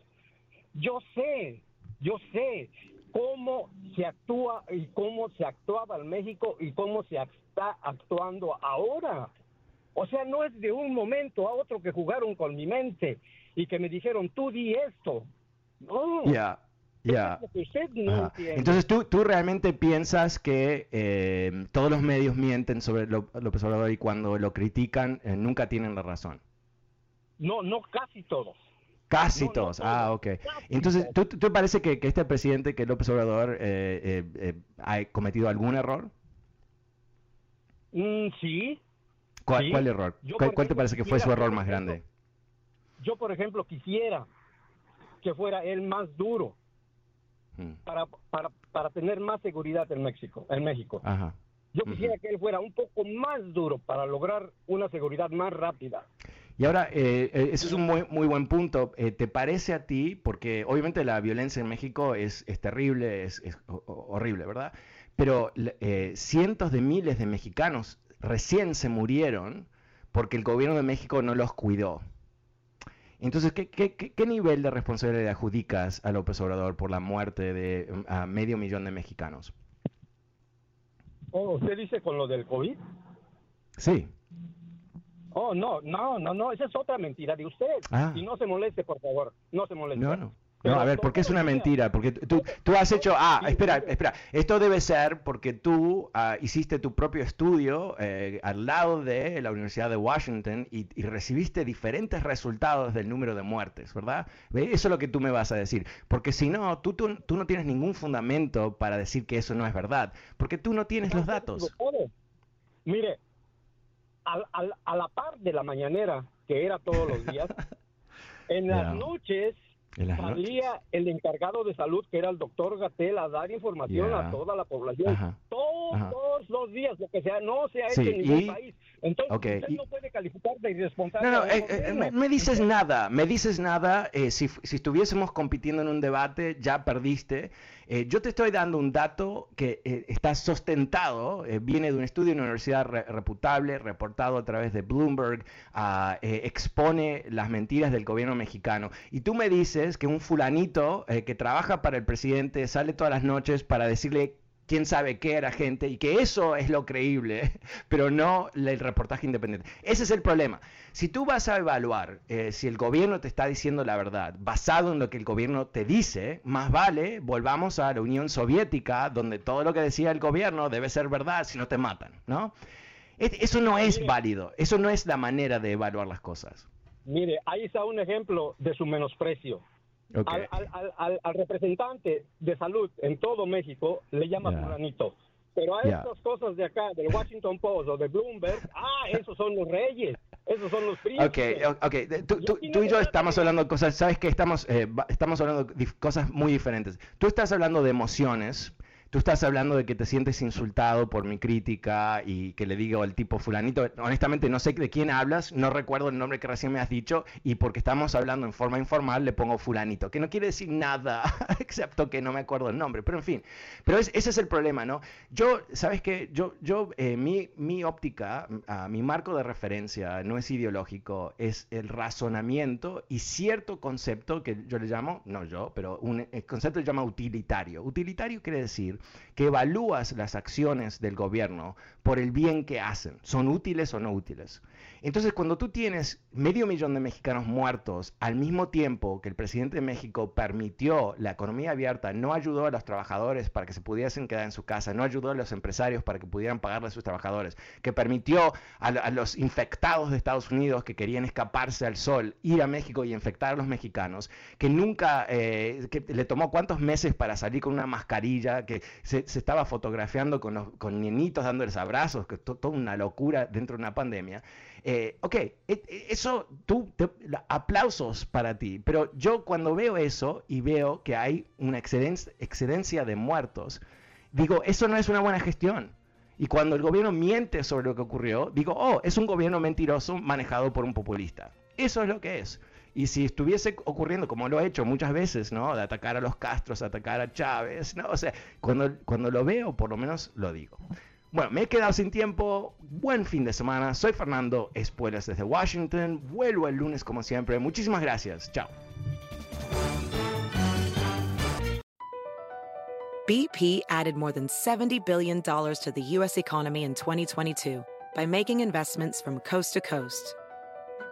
yo sé, yo sé cómo se actúa y cómo se actuaba en México y cómo se está actuando ahora. O sea, no es de un momento a otro que jugaron con mi mente y que me dijeron, tú di esto. No. Ya, ya. Entonces, ¿tú, ¿tú realmente piensas que eh, todos los medios mienten sobre López Obrador y cuando lo critican eh, nunca tienen la razón? No, no casi todos. Casi todos. ah, ok. Entonces, ¿tú, ¿tú parece que, este presidente, que López Obrador, eh, ha cometido algún error? Mm, sí. ¿Cuál, error? ¿Cuál, te parece que fue su error más grande? Yo, por ejemplo, quisiera que fuera el más duro hmm. para, para, para tener más seguridad en México. En México. Yo quisiera que él fuera un poco más duro para lograr una seguridad más rápida. Y ahora, eh, eh, ese es un muy, muy buen punto. Eh, ¿Te parece a ti, porque obviamente la violencia en México es, es terrible, es, es horrible, ¿verdad? Pero cientos de miles de mexicanos recién se murieron porque el gobierno de México no los cuidó. Entonces, ¿qué, qué, nivel de responsabilidad le adjudicas a López Obrador por la muerte de medio millón de mexicanos? Oh, ¿Usted dice con lo del COVID? Sí. Oh, no, no, no, no, esa es otra mentira de usted. Ah. Y no se moleste, por favor, no se moleste. No, no. No, a ver, ¿por qué es una mentira? Porque tú, tú has hecho, ah, espera, espera, esto debe ser porque tú ah, hiciste tu propio estudio eh, al lado de la Universidad de Washington y, recibiste diferentes resultados del número de muertes, ¿verdad? Eso es lo que tú me vas a decir, porque si no, tú, tú, tú no tienes ningún fundamento para decir que eso no es verdad, porque tú no tienes los datos. Mire, a la par de la mañanera, que era todos los días, en las noches salía el encargado de salud, que era el doctor Gatel, a dar información a toda la población. Todos los días, lo que sea, no se ha hecho en ningún país. Entonces, usted no puede calificar de irresponsable. No, no, eh, eh, me, dices nada, me dices nada. Eh, si, si estuviésemos compitiendo en un debate, ya perdiste. Eh, yo te estoy dando un dato que eh, está sustentado, eh, viene de un estudio de una universidad reputable, reportado a través de Bloomberg, ah, expone las mentiras del gobierno mexicano. Y tú me dices que un fulanito que trabaja para el presidente sale todas las noches para decirle quién sabe qué era gente y que eso es lo creíble, pero no el reportaje independiente. Ese es el problema. Si tú vas a evaluar eh, si el gobierno te está diciendo la verdad basado en lo que el gobierno te dice, más vale volvamos a la Unión Soviética donde todo lo que decía el gobierno debe ser verdad si no te matan, ¿no? Eso no es válido, eso no es la manera de evaluar las cosas. Mire, ahí está un ejemplo de su menosprecio. Al, representante de salud en todo México le llama fulanito. Pero a estas cosas de acá, del Washington Post o de Bloomberg, ah, esos son los reyes, esos son los príncipes. Ok, ok, tú, y yo estamos hablando de cosas, sabes que estamos, eh, estamos hablando de cosas muy diferentes. Tú estás hablando de emociones, Tú estás hablando de que te sientes insultado por mi crítica y que le digo al tipo fulanito, honestamente no sé de quién hablas, no recuerdo el nombre que recién me has dicho y porque estamos hablando en forma informal le pongo fulanito, que no quiere decir nada excepto que no me acuerdo el nombre, pero en fin, pero ese es el problema, ¿no? Yo, ¿sabes qué? Yo, yo eh, mi, mi óptica, uh, mi marco de referencia no es ideológico, es el razonamiento y cierto concepto que yo le llamo, no yo, pero un el concepto se llama utilitario. Utilitario quiere decir que evalúas las acciones del gobierno por el bien que hacen, son útiles o no útiles. Entonces, cuando tú tienes medio millón de mexicanos muertos al mismo tiempo que el presidente de México permitió la economía abierta, no ayudó a los trabajadores para que se pudiesen quedar en su casa, no ayudó a los empresarios para que pudieran pagarle a sus trabajadores, que permitió a, los infectados de Estados Unidos que querían escaparse al sol ir a México y infectar a los mexicanos, que nunca, eh, que le tomó cuántos meses para salir con una mascarilla, que se, estaba fotografiando con, los, con niñitos dándoles abrazos, que toda una locura dentro de una pandemia. Eh, ok, e, e, eso, tú, aplausos para ti, pero yo cuando veo eso y veo que hay una excedencia de muertos, digo, eso no es una buena gestión. Y cuando el gobierno miente sobre lo que ocurrió, digo, oh, es un gobierno mentiroso manejado por un populista. Eso es lo que es. Y si estuviese ocurriendo, como lo he hecho muchas veces, ¿no? De atacar a los Castros, atacar a Chávez, ¿no? O sea, cuando, cuando lo veo, por lo menos lo digo. Bueno, me he quedado sin tiempo. Buen fin de semana. Soy Fernando Espuelas desde Washington. Vuelvo el lunes como siempre. Muchísimas gracias. Chao. BP added more than $70 billion to the U.S. economy in 2022 by making investments from coast to coast.